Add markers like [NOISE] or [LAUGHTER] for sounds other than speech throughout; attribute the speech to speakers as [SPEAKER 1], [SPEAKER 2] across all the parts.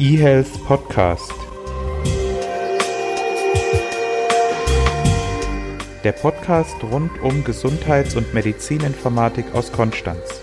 [SPEAKER 1] eHealth Podcast. Der Podcast rund um Gesundheits- und Medizininformatik aus Konstanz.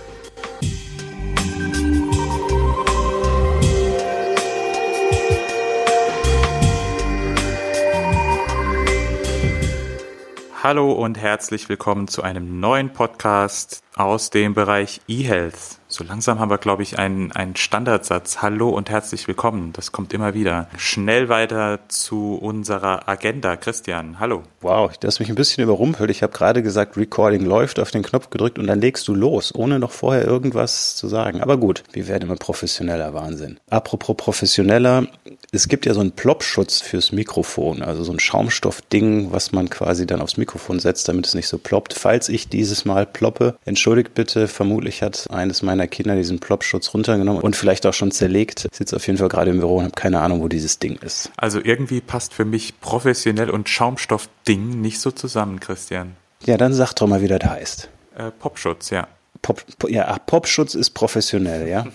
[SPEAKER 1] Hallo und herzlich willkommen zu einem neuen Podcast aus dem Bereich eHealth. So langsam haben wir, glaube ich, einen, einen Standardsatz. Hallo und herzlich willkommen. Das kommt immer wieder. Schnell weiter zu unserer Agenda. Christian, hallo.
[SPEAKER 2] Wow, das hast mich ein bisschen überrumpelt. Ich habe gerade gesagt, Recording läuft, auf den Knopf gedrückt und dann legst du los, ohne noch vorher irgendwas zu sagen. Aber gut, wir werden immer professioneller. Wahnsinn. Apropos professioneller, es gibt ja so einen Ploppschutz fürs Mikrofon, also so ein Schaumstoffding, was man quasi dann aufs Mikrofon setzt, damit es nicht so ploppt. Falls ich dieses Mal ploppe, entschuldigt bitte, vermutlich hat eines meiner meiner Kinder diesen Plopschutz runtergenommen und vielleicht auch schon zerlegt. Sitze auf jeden Fall gerade im Büro und habe keine Ahnung, wo dieses Ding ist.
[SPEAKER 1] Also irgendwie passt für mich professionell und Schaumstoffding nicht so zusammen, Christian.
[SPEAKER 2] Ja, dann sag doch mal, wie das heißt.
[SPEAKER 1] Äh, Popschutz, ja.
[SPEAKER 2] Pop, ja, ach, Popschutz ist professionell, ja.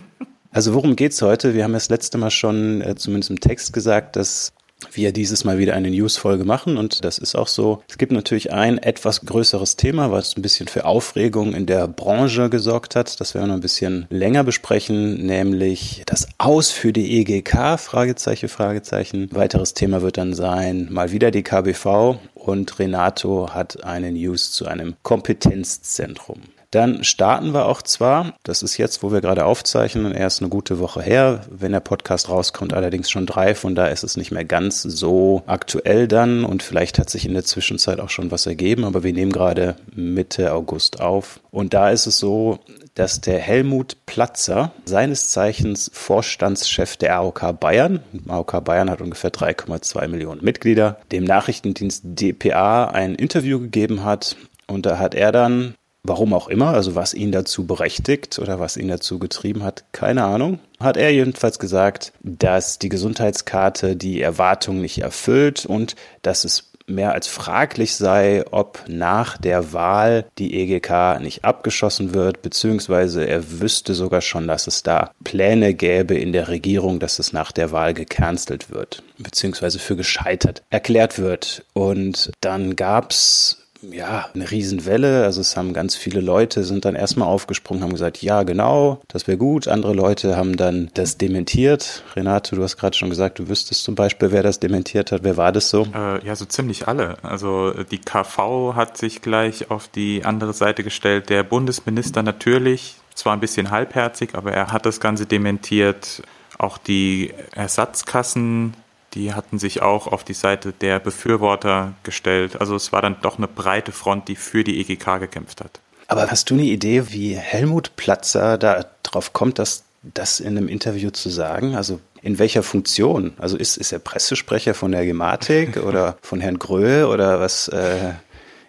[SPEAKER 2] [LAUGHS] also worum geht's heute? Wir haben das letzte Mal schon äh, zumindest im Text gesagt, dass wir dieses Mal wieder eine News-Folge machen und das ist auch so. Es gibt natürlich ein etwas größeres Thema, was ein bisschen für Aufregung in der Branche gesorgt hat. Das werden wir noch ein bisschen länger besprechen, nämlich das Aus für die EGK, Fragezeichen, Fragezeichen. Weiteres Thema wird dann sein, mal wieder die KBV und Renato hat eine News zu einem Kompetenzzentrum. Dann starten wir auch zwar, das ist jetzt, wo wir gerade aufzeichnen, erst eine gute Woche her, wenn der Podcast rauskommt, allerdings schon drei, von da ist es nicht mehr ganz so aktuell dann. Und vielleicht hat sich in der Zwischenzeit auch schon was ergeben, aber wir nehmen gerade Mitte August auf. Und da ist es so, dass der Helmut Platzer, seines Zeichens Vorstandschef der AOK Bayern, AOK Bayern hat ungefähr 3,2 Millionen Mitglieder, dem Nachrichtendienst dpa ein Interview gegeben hat. Und da hat er dann Warum auch immer, also was ihn dazu berechtigt oder was ihn dazu getrieben hat, keine Ahnung. Hat er jedenfalls gesagt, dass die Gesundheitskarte die Erwartungen nicht erfüllt und dass es mehr als fraglich sei, ob nach der Wahl die EGK nicht abgeschossen wird, beziehungsweise er wüsste sogar schon, dass es da Pläne gäbe in der Regierung, dass es nach der Wahl gecancelt wird, beziehungsweise für gescheitert erklärt wird. Und dann gab's ja, eine Riesenwelle. Also es haben ganz viele Leute sind dann erstmal aufgesprungen, haben gesagt, ja, genau, das wäre gut. Andere Leute haben dann das dementiert. Renate, du hast gerade schon gesagt, du wüsstest zum Beispiel, wer das dementiert hat. Wer war das so?
[SPEAKER 1] Äh, ja, so ziemlich alle. Also die KV hat sich gleich auf die andere Seite gestellt. Der Bundesminister natürlich, zwar ein bisschen halbherzig, aber er hat das Ganze dementiert. Auch die Ersatzkassen die hatten sich auch auf die Seite der Befürworter gestellt. Also es war dann doch eine breite Front, die für die EGK gekämpft hat.
[SPEAKER 2] Aber hast du eine Idee, wie Helmut Platzer da drauf kommt, dass das in einem Interview zu sagen? Also in welcher Funktion? Also ist, ist er Pressesprecher von der Gematik [LAUGHS] oder von Herrn Gröhe oder was? Äh,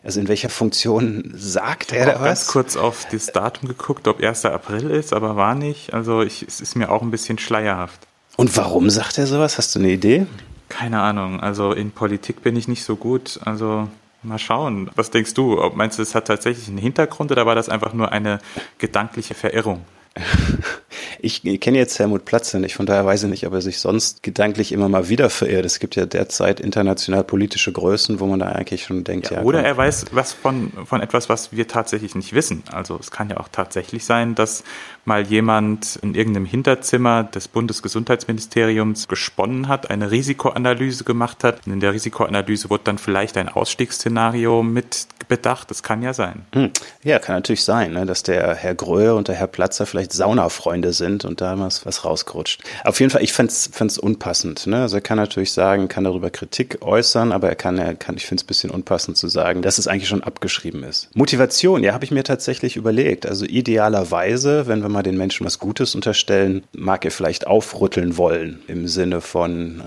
[SPEAKER 2] also in welcher Funktion sagt er da was? Ich habe
[SPEAKER 1] ganz kurz auf das Datum geguckt, ob 1. April ist, aber war nicht. Also ich, es ist mir auch ein bisschen schleierhaft.
[SPEAKER 2] Und warum sagt er sowas? Hast du eine Idee?
[SPEAKER 1] Keine Ahnung. Also in Politik bin ich nicht so gut. Also mal schauen. Was denkst du? Meinst du, es hat tatsächlich einen Hintergrund oder war das einfach nur eine gedankliche Verirrung? [LAUGHS]
[SPEAKER 2] Ich kenne jetzt Helmut Platze nicht, von daher weiß ich nicht, ob er sich sonst gedanklich immer mal wieder verirrt. Es gibt ja derzeit international politische Größen, wo man da eigentlich schon denkt,
[SPEAKER 1] ja. ja oder komm. er weiß was von, von etwas, was wir tatsächlich nicht wissen. Also es kann ja auch tatsächlich sein, dass mal jemand in irgendeinem Hinterzimmer des Bundesgesundheitsministeriums gesponnen hat, eine Risikoanalyse gemacht hat. Und in der Risikoanalyse wurde dann vielleicht ein Ausstiegsszenario mit bedacht. Das kann ja sein. Hm.
[SPEAKER 2] Ja, kann natürlich sein, ne, dass der Herr Gröhe und der Herr Platzer vielleicht Saunafreunde sind und da was, was rausgerutscht. Auf jeden Fall, ich fände es unpassend. Ne? Also er kann natürlich sagen, kann darüber Kritik äußern, aber er kann, er kann ich finde es ein bisschen unpassend zu sagen, dass es eigentlich schon abgeschrieben ist. Motivation, ja, habe ich mir tatsächlich überlegt. Also idealerweise, wenn wir mal den Menschen was Gutes unterstellen, mag er vielleicht aufrütteln wollen im Sinne von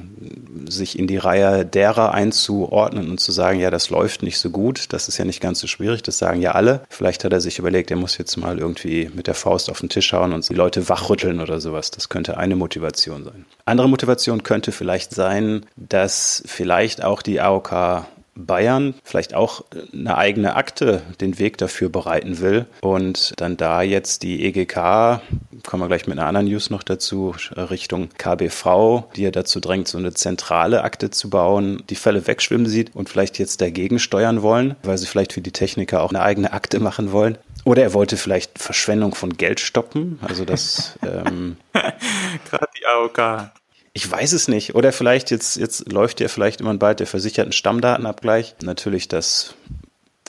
[SPEAKER 2] sich in die Reihe derer einzuordnen und zu sagen, ja, das läuft nicht so gut, das ist ja nicht ganz so schwierig, das sagen ja alle. Vielleicht hat er sich überlegt, er muss jetzt mal irgendwie mit der Faust auf den Tisch hauen und die Leute wachrütteln oder sowas. Das könnte eine Motivation sein. Andere Motivation könnte vielleicht sein, dass vielleicht auch die AOK Bayern vielleicht auch eine eigene Akte den Weg dafür bereiten will und dann da jetzt die EGK, kommen wir gleich mit einer anderen News noch dazu, Richtung KBV, die ja dazu drängt, so eine zentrale Akte zu bauen, die Fälle wegschwimmen sieht und vielleicht jetzt dagegen steuern wollen, weil sie vielleicht für die Techniker auch eine eigene Akte machen wollen. Oder er wollte vielleicht Verschwendung von Geld stoppen, also das [LAUGHS] ähm,
[SPEAKER 1] gerade die AOK.
[SPEAKER 2] Ich weiß es nicht. Oder vielleicht jetzt, jetzt läuft ja vielleicht immer bald der versicherten Stammdatenabgleich. Natürlich das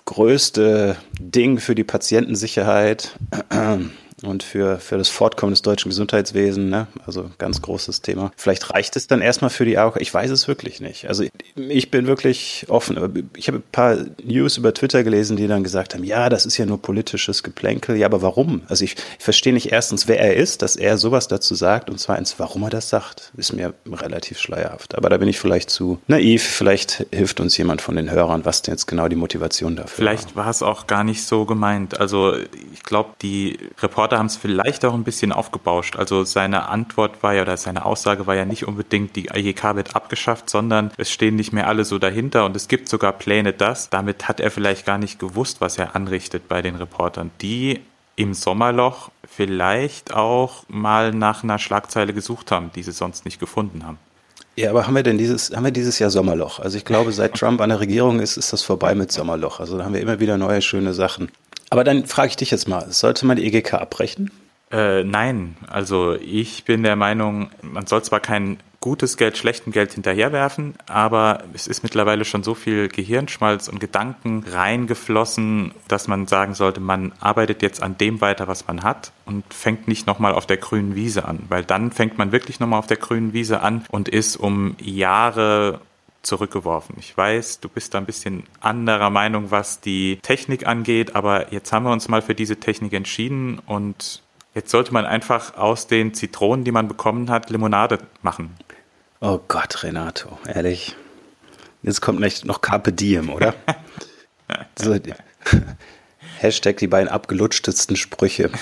[SPEAKER 2] größte Ding für die Patientensicherheit und für, für das Fortkommen des deutschen Gesundheitswesens, ne? also ganz großes Thema. Vielleicht reicht es dann erstmal für die AOK. Ich weiß es wirklich nicht. Also ich bin wirklich offen. Ich habe ein paar News über Twitter gelesen, die dann gesagt haben, ja, das ist ja nur politisches Geplänkel. Ja, aber warum? Also ich, ich verstehe nicht erstens, wer er ist, dass er sowas dazu sagt und zweitens, warum er das sagt, ist mir relativ schleierhaft. Aber da bin ich vielleicht zu naiv. Vielleicht hilft uns jemand von den Hörern, was denn jetzt genau die Motivation dafür
[SPEAKER 1] Vielleicht war, war es auch gar nicht so gemeint. Also ich glaube, die Reporter Reporter haben es vielleicht auch ein bisschen aufgebauscht. Also seine Antwort war ja oder seine Aussage war ja nicht unbedingt, die IEK wird abgeschafft, sondern es stehen nicht mehr alle so dahinter und es gibt sogar Pläne, das. Damit hat er vielleicht gar nicht gewusst, was er anrichtet bei den Reportern, die im Sommerloch vielleicht auch mal nach einer Schlagzeile gesucht haben, die sie sonst nicht gefunden haben.
[SPEAKER 2] Ja, aber haben wir denn dieses, haben wir dieses Jahr Sommerloch? Also ich glaube, seit Trump an der Regierung ist, ist das vorbei mit Sommerloch. Also da haben wir immer wieder neue schöne Sachen. Aber dann frage ich dich jetzt mal, sollte man die EGK abbrechen?
[SPEAKER 1] Äh, nein, also ich bin der Meinung, man soll zwar kein gutes Geld schlechtem Geld hinterherwerfen, aber es ist mittlerweile schon so viel Gehirnschmalz und Gedanken reingeflossen, dass man sagen sollte, man arbeitet jetzt an dem weiter, was man hat und fängt nicht nochmal auf der grünen Wiese an, weil dann fängt man wirklich nochmal auf der grünen Wiese an und ist um Jahre zurückgeworfen. Ich weiß, du bist da ein bisschen anderer Meinung, was die Technik angeht, aber jetzt haben wir uns mal für diese Technik entschieden und jetzt sollte man einfach aus den Zitronen, die man bekommen hat, Limonade machen.
[SPEAKER 2] Oh Gott, Renato, ehrlich. Jetzt kommt noch Carpe Diem, oder? [LAUGHS] so, Hashtag die beiden abgelutschtesten Sprüche. [LAUGHS]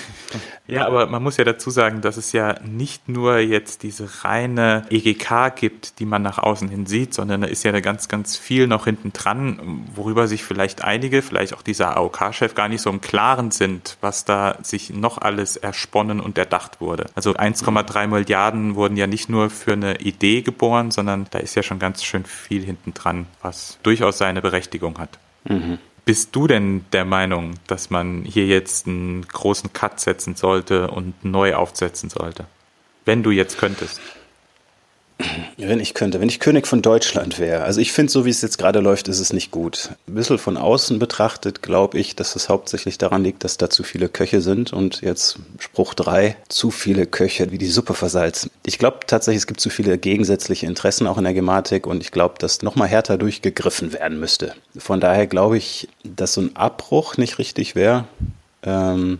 [SPEAKER 1] Ja, aber man muss ja dazu sagen, dass es ja nicht nur jetzt diese reine EGK gibt, die man nach außen hin sieht, sondern da ist ja da ganz, ganz viel noch hinten dran, worüber sich vielleicht einige, vielleicht auch dieser AOK-Chef gar nicht so im Klaren sind, was da sich noch alles ersponnen und erdacht wurde. Also 1,3 Milliarden wurden ja nicht nur für eine Idee geboren, sondern da ist ja schon ganz schön viel hinten dran, was durchaus seine Berechtigung hat. Mhm. Bist du denn der Meinung, dass man hier jetzt einen großen Cut setzen sollte und neu aufsetzen sollte? Wenn du jetzt könntest.
[SPEAKER 2] Wenn ich könnte, wenn ich König von Deutschland wäre. Also ich finde, so wie es jetzt gerade läuft, ist es nicht gut. Ein bisschen von außen betrachtet glaube ich, dass es hauptsächlich daran liegt, dass da zu viele Köche sind und jetzt Spruch drei zu viele Köche wie die Suppe versalzen. Ich glaube tatsächlich, es gibt zu viele gegensätzliche Interessen auch in der Gematik und ich glaube, dass nochmal härter durchgegriffen werden müsste. Von daher glaube ich, dass so ein Abbruch nicht richtig wäre. Ähm,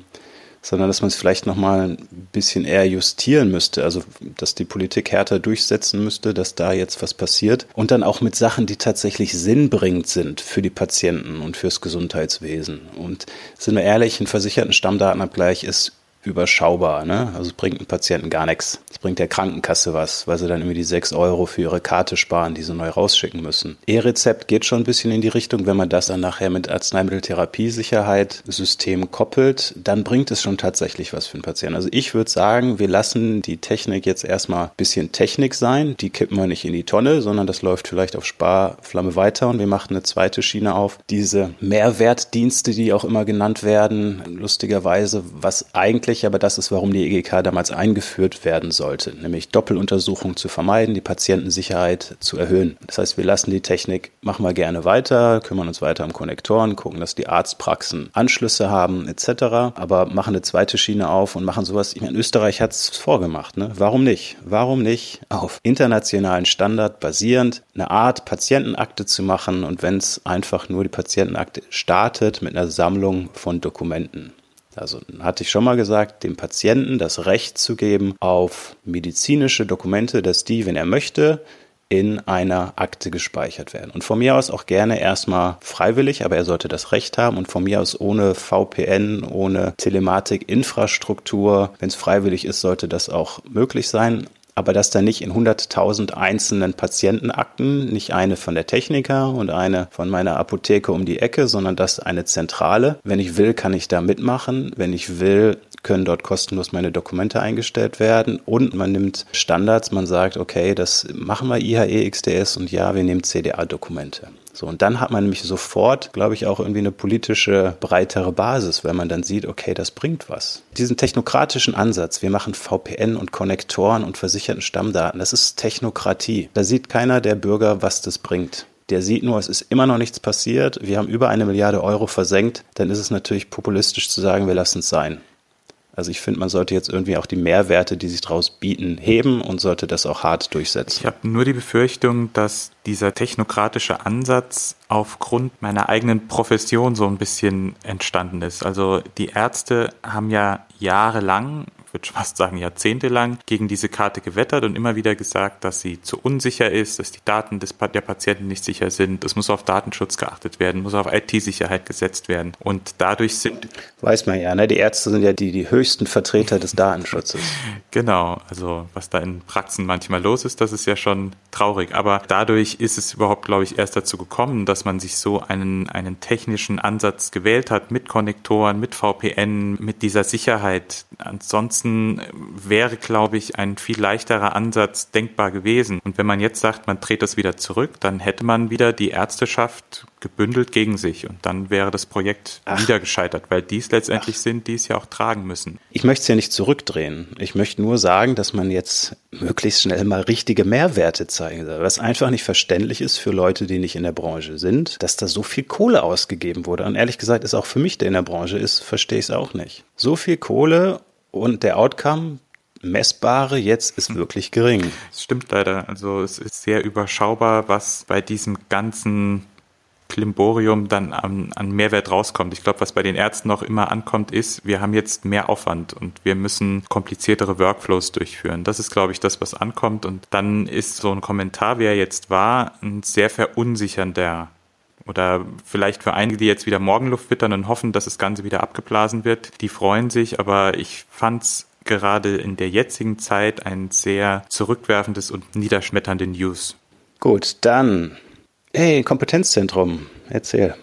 [SPEAKER 2] sondern dass man es vielleicht nochmal ein bisschen eher justieren müsste, also dass die Politik härter durchsetzen müsste, dass da jetzt was passiert und dann auch mit Sachen, die tatsächlich sinnbringend sind für die Patienten und fürs Gesundheitswesen. Und sind wir ehrlich, ein versicherten Stammdatenabgleich ist überschaubar. Ne? Also es bringt dem Patienten gar nichts. Es bringt der Krankenkasse was, weil sie dann immer die sechs Euro für ihre Karte sparen, die sie neu rausschicken müssen. E-Rezept geht schon ein bisschen in die Richtung, wenn man das dann nachher mit Arzneimitteltherapiesicherheit System koppelt, dann bringt es schon tatsächlich was für den Patienten. Also ich würde sagen, wir lassen die Technik jetzt erstmal ein bisschen Technik sein. Die kippen wir nicht in die Tonne, sondern das läuft vielleicht auf Sparflamme weiter und wir machen eine zweite Schiene auf. Diese Mehrwertdienste, die auch immer genannt werden, lustigerweise, was eigentlich tatsächlich aber das ist, warum die EGK damals eingeführt werden sollte, nämlich Doppeluntersuchungen zu vermeiden, die Patientensicherheit zu erhöhen. Das heißt, wir lassen die Technik, machen wir gerne weiter, kümmern uns weiter um Konnektoren, gucken, dass die Arztpraxen Anschlüsse haben etc., aber machen eine zweite Schiene auf und machen sowas. Ich meine, Österreich hat es vorgemacht. Ne? Warum nicht? Warum nicht auf internationalen Standard basierend eine Art Patientenakte zu machen und wenn es einfach nur die Patientenakte startet mit einer Sammlung von Dokumenten. Also hatte ich schon mal gesagt, dem Patienten das Recht zu geben auf medizinische Dokumente, dass die, wenn er möchte, in einer Akte gespeichert werden. Und von mir aus auch gerne erstmal freiwillig, aber er sollte das Recht haben und von mir aus ohne VPN, ohne Telematik-Infrastruktur. Wenn es freiwillig ist, sollte das auch möglich sein. Aber dass da nicht in 100.000 einzelnen Patientenakten, nicht eine von der Techniker und eine von meiner Apotheke um die Ecke, sondern dass eine zentrale, wenn ich will, kann ich da mitmachen, wenn ich will, können dort kostenlos meine Dokumente eingestellt werden und man nimmt Standards, man sagt, okay, das machen wir IHE XDS und ja, wir nehmen CDA-Dokumente. So, und dann hat man nämlich sofort, glaube ich, auch irgendwie eine politische breitere Basis, weil man dann sieht, okay, das bringt was. Diesen technokratischen Ansatz, wir machen VPN und Konnektoren und versicherten Stammdaten, das ist Technokratie. Da sieht keiner der Bürger, was das bringt. Der sieht nur, es ist immer noch nichts passiert, wir haben über eine Milliarde Euro versenkt, dann ist es natürlich populistisch zu sagen, wir lassen es sein. Also ich finde, man sollte jetzt irgendwie auch die Mehrwerte, die sich daraus bieten, heben und sollte das auch hart durchsetzen.
[SPEAKER 1] Ich habe nur die Befürchtung, dass dieser technokratische Ansatz aufgrund meiner eigenen Profession so ein bisschen entstanden ist. Also die Ärzte haben ja jahrelang würde fast sagen jahrzehntelang, gegen diese Karte gewettert und immer wieder gesagt, dass sie zu unsicher ist, dass die Daten des, der Patienten nicht sicher sind. Es muss auf Datenschutz geachtet werden, muss auf IT-Sicherheit gesetzt werden. Und dadurch sind.
[SPEAKER 2] Weiß man ja, ne? Die Ärzte sind ja die, die höchsten Vertreter des Datenschutzes. [LAUGHS]
[SPEAKER 1] genau. Also, was da in Praxen manchmal los ist, das ist ja schon traurig. Aber dadurch ist es überhaupt, glaube ich, erst dazu gekommen, dass man sich so einen, einen technischen Ansatz gewählt hat mit Konnektoren, mit VPN, mit dieser Sicherheit. Ansonsten Ansonsten wäre, glaube ich, ein viel leichterer Ansatz denkbar gewesen. Und wenn man jetzt sagt, man dreht das wieder zurück, dann hätte man wieder die Ärzteschaft gebündelt gegen sich und dann wäre das Projekt Ach. wieder gescheitert, weil dies letztendlich Ach. sind, die es ja auch tragen müssen.
[SPEAKER 2] Ich möchte es ja nicht zurückdrehen. Ich möchte nur sagen, dass man jetzt möglichst schnell mal richtige Mehrwerte zeigen soll, was einfach nicht verständlich ist für Leute, die nicht in der Branche sind, dass da so viel Kohle ausgegeben wurde. Und ehrlich gesagt ist auch für mich, der in der Branche ist, verstehe ich es auch nicht. So viel Kohle und der Outcome, messbare jetzt ist wirklich gering.
[SPEAKER 1] Es stimmt leider. Also es ist sehr überschaubar, was bei diesem ganzen Klimborium dann an, an Mehrwert rauskommt. Ich glaube, was bei den Ärzten noch immer ankommt, ist, wir haben jetzt mehr Aufwand und wir müssen kompliziertere Workflows durchführen. Das ist, glaube ich, das, was ankommt. Und dann ist so ein Kommentar, wie er jetzt war, ein sehr verunsichernder oder vielleicht für einige, die jetzt wieder Morgenluft wittern und hoffen, dass das Ganze wieder abgeblasen wird, die freuen sich, aber ich fand's gerade in der jetzigen Zeit ein sehr zurückwerfendes und niederschmetternde News.
[SPEAKER 2] Gut, dann, hey, Kompetenzzentrum, erzähl.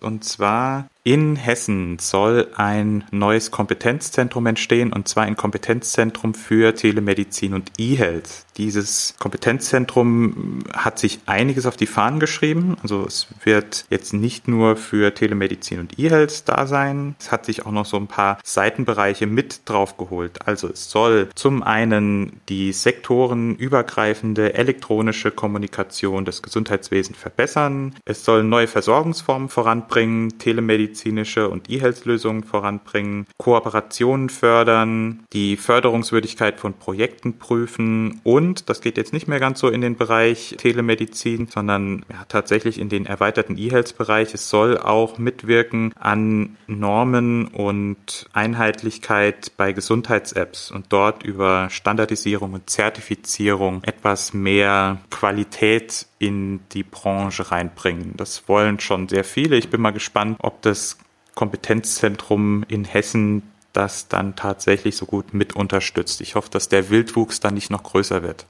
[SPEAKER 1] Und zwar in Hessen soll ein neues Kompetenzzentrum entstehen, und zwar ein Kompetenzzentrum für Telemedizin und E-Health. Dieses Kompetenzzentrum hat sich einiges auf die Fahnen geschrieben. Also es wird jetzt nicht nur für Telemedizin und E-Health da sein. Es hat sich auch noch so ein paar Seitenbereiche mit draufgeholt. Also es soll zum einen die sektorenübergreifende elektronische Kommunikation des Gesundheitswesens verbessern. Es soll neue Versorgungsformen voranbringen, Telemedizin medizinische und E-Health-Lösungen voranbringen, Kooperationen fördern, die Förderungswürdigkeit von Projekten prüfen und, das geht jetzt nicht mehr ganz so in den Bereich Telemedizin, sondern ja, tatsächlich in den erweiterten E-Health-Bereich. Es soll auch mitwirken an Normen und Einheitlichkeit bei Gesundheits-Apps und dort über Standardisierung und Zertifizierung etwas mehr Qualität in die Branche reinbringen. Das wollen schon sehr viele. Ich bin mal gespannt, ob das Kompetenzzentrum in Hessen das dann tatsächlich so gut mit unterstützt. Ich hoffe, dass der Wildwuchs dann nicht noch größer wird.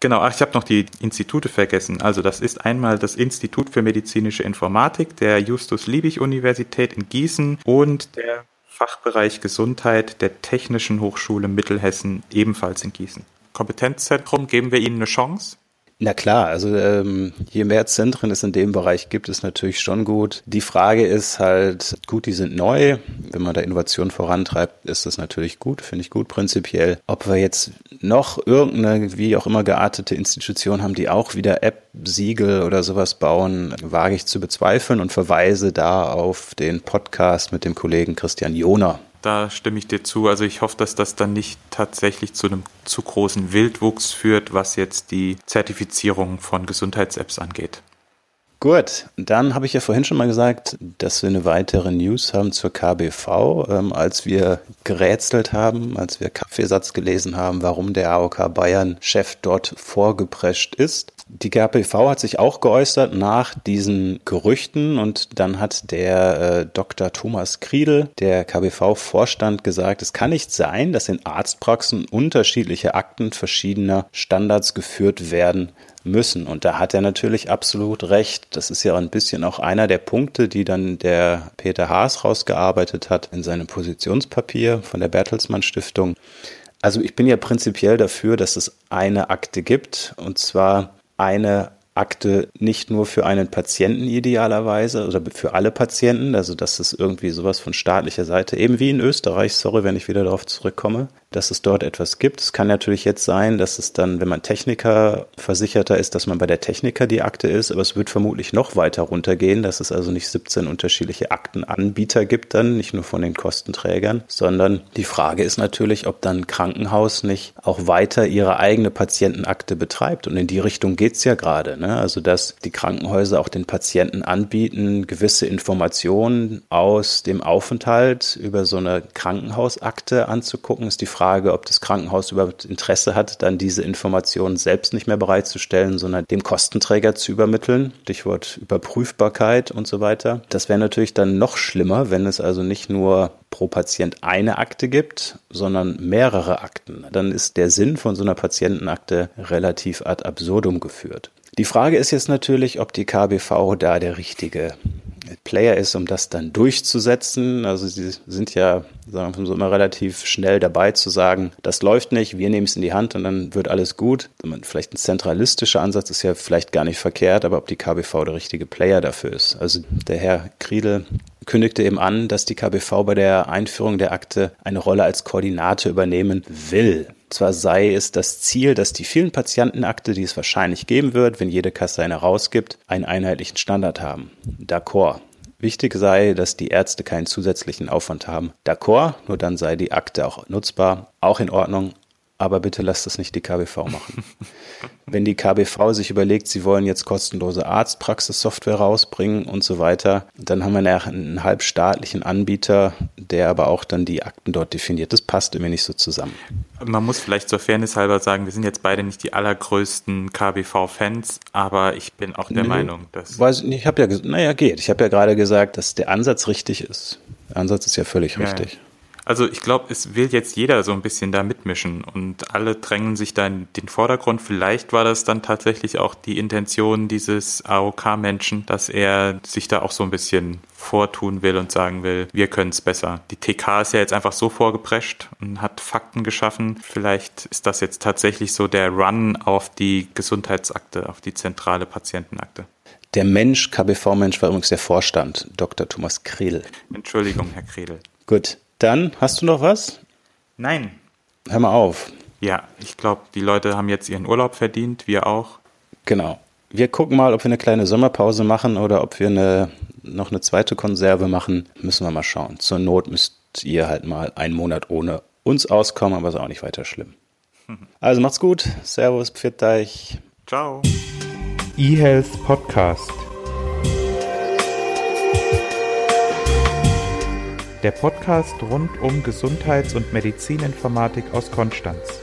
[SPEAKER 1] Genau, ach, ich habe noch die Institute vergessen. Also das ist einmal das Institut für medizinische Informatik der Justus-Liebig-Universität in Gießen und der Fachbereich Gesundheit der Technischen Hochschule Mittelhessen ebenfalls in Gießen. Kompetenzzentrum, geben wir Ihnen eine Chance?
[SPEAKER 2] Na klar, also ähm, je mehr Zentren es in dem Bereich gibt, ist natürlich schon gut. Die Frage ist halt, gut, die sind neu. Wenn man da Innovation vorantreibt, ist das natürlich gut, finde ich gut prinzipiell. Ob wir jetzt noch irgendeine, wie auch immer geartete Institution haben, die auch wieder App-Siegel oder sowas bauen, wage ich zu bezweifeln und verweise da auf den Podcast mit dem Kollegen Christian Joner
[SPEAKER 1] da stimme ich dir zu. Also ich hoffe, dass das dann nicht tatsächlich zu einem zu großen Wildwuchs führt, was jetzt die Zertifizierung von Gesundheits-Apps angeht.
[SPEAKER 2] Gut, dann habe ich ja vorhin schon mal gesagt, dass wir eine weitere News haben zur KBV, ähm, als wir gerätselt haben, als wir Kaffeesatz gelesen haben, warum der AOK Bayern-Chef dort vorgeprescht ist. Die KPV hat sich auch geäußert nach diesen Gerüchten und dann hat der äh, Dr. Thomas Kriedel, der KBV-Vorstand, gesagt, es kann nicht sein, dass in Arztpraxen unterschiedliche Akten verschiedener Standards geführt werden müssen. Und da hat er natürlich absolut recht. Das ist ja ein bisschen auch einer der Punkte, die dann der Peter Haas rausgearbeitet hat in seinem Positionspapier von der Bertelsmann Stiftung. Also ich bin ja prinzipiell dafür, dass es eine Akte gibt, und zwar eine Akte nicht nur für einen Patienten idealerweise oder für alle Patienten, also dass es irgendwie sowas von staatlicher Seite, eben wie in Österreich, sorry, wenn ich wieder darauf zurückkomme, dass es dort etwas gibt. Es kann natürlich jetzt sein, dass es dann, wenn man Techniker versicherter ist, dass man bei der Techniker die Akte ist, aber es wird vermutlich noch weiter runtergehen, dass es also nicht 17 unterschiedliche Aktenanbieter gibt dann, nicht nur von den Kostenträgern, sondern die Frage ist natürlich, ob dann Krankenhaus nicht auch weiter ihre eigene Patientenakte betreibt und in die Richtung geht's ja gerade, ne? also dass die Krankenhäuser auch den Patienten anbieten, gewisse Informationen aus dem Aufenthalt über so eine Krankenhausakte anzugucken, ist die Frage, Frage, ob das Krankenhaus überhaupt Interesse hat, dann diese Informationen selbst nicht mehr bereitzustellen, sondern dem Kostenträger zu übermitteln. Stichwort Überprüfbarkeit und so weiter. Das wäre natürlich dann noch schlimmer, wenn es also nicht nur pro Patient eine Akte gibt, sondern mehrere Akten. Dann ist der Sinn von so einer Patientenakte relativ ad absurdum geführt. Die Frage ist jetzt natürlich, ob die KBV da der richtige Player ist, um das dann durchzusetzen. Also sie sind ja, sagen wir so, immer relativ schnell dabei zu sagen, das läuft nicht, wir nehmen es in die Hand und dann wird alles gut. Vielleicht ein zentralistischer Ansatz ist ja vielleicht gar nicht verkehrt, aber ob die KBV der richtige Player dafür ist. Also der Herr Kriedel kündigte eben an, dass die KBV bei der Einführung der Akte eine Rolle als Koordinator übernehmen will. Zwar sei es das Ziel, dass die vielen Patientenakte, die es wahrscheinlich geben wird, wenn jede Kasse eine rausgibt, einen einheitlichen Standard haben. D'accord. Wichtig sei, dass die Ärzte keinen zusätzlichen Aufwand haben. D'accord, nur dann sei die Akte auch nutzbar. Auch in Ordnung, aber bitte lasst das nicht die KBV machen. [LAUGHS] Wenn die KBV sich überlegt, sie wollen jetzt kostenlose Arztpraxissoftware rausbringen und so weiter, dann haben wir einen halbstaatlichen Anbieter, der aber auch dann die Akten dort definiert. Das passt irgendwie nicht so zusammen.
[SPEAKER 1] Man muss vielleicht zur Fairness halber sagen, wir sind jetzt beide nicht die allergrößten KBV-Fans, aber ich bin auch der nee, Meinung, dass.
[SPEAKER 2] Weiß ich habe ja, naja, geht. Ich habe ja gerade gesagt, dass der Ansatz richtig ist. Der Ansatz ist ja völlig ja, richtig.
[SPEAKER 1] Also ich glaube, es will jetzt jeder so ein bisschen da mitmischen und alle drängen sich da in den Vordergrund. Vielleicht war das dann tatsächlich auch die Intention dieses AOK-Menschen, dass er sich da auch so ein bisschen vortun will und sagen will, wir können es besser. Die TK ist ja jetzt einfach so vorgeprescht und hat Fakten geschaffen. Vielleicht ist das jetzt tatsächlich so der Run auf die Gesundheitsakte, auf die zentrale Patientenakte.
[SPEAKER 2] Der Mensch, KBV-Mensch, war übrigens der Vorstand, Dr. Thomas Kredel.
[SPEAKER 1] Entschuldigung, Herr Kredel.
[SPEAKER 2] Gut, dann hast du noch was?
[SPEAKER 1] Nein.
[SPEAKER 2] Hör mal auf.
[SPEAKER 1] Ja, ich glaube, die Leute haben jetzt ihren Urlaub verdient, wir auch.
[SPEAKER 2] Genau. Wir gucken mal, ob wir eine kleine Sommerpause machen oder ob wir eine, noch eine zweite Konserve machen. Müssen wir mal schauen. Zur Not müsst ihr halt mal einen Monat ohne uns auskommen, aber ist auch nicht weiter schlimm. [LAUGHS] Also macht's gut. Servus, pfiat euch.
[SPEAKER 1] Ciao.
[SPEAKER 3] eHealth Podcast. Der Podcast rund um Gesundheits- und Medizininformatik aus Konstanz.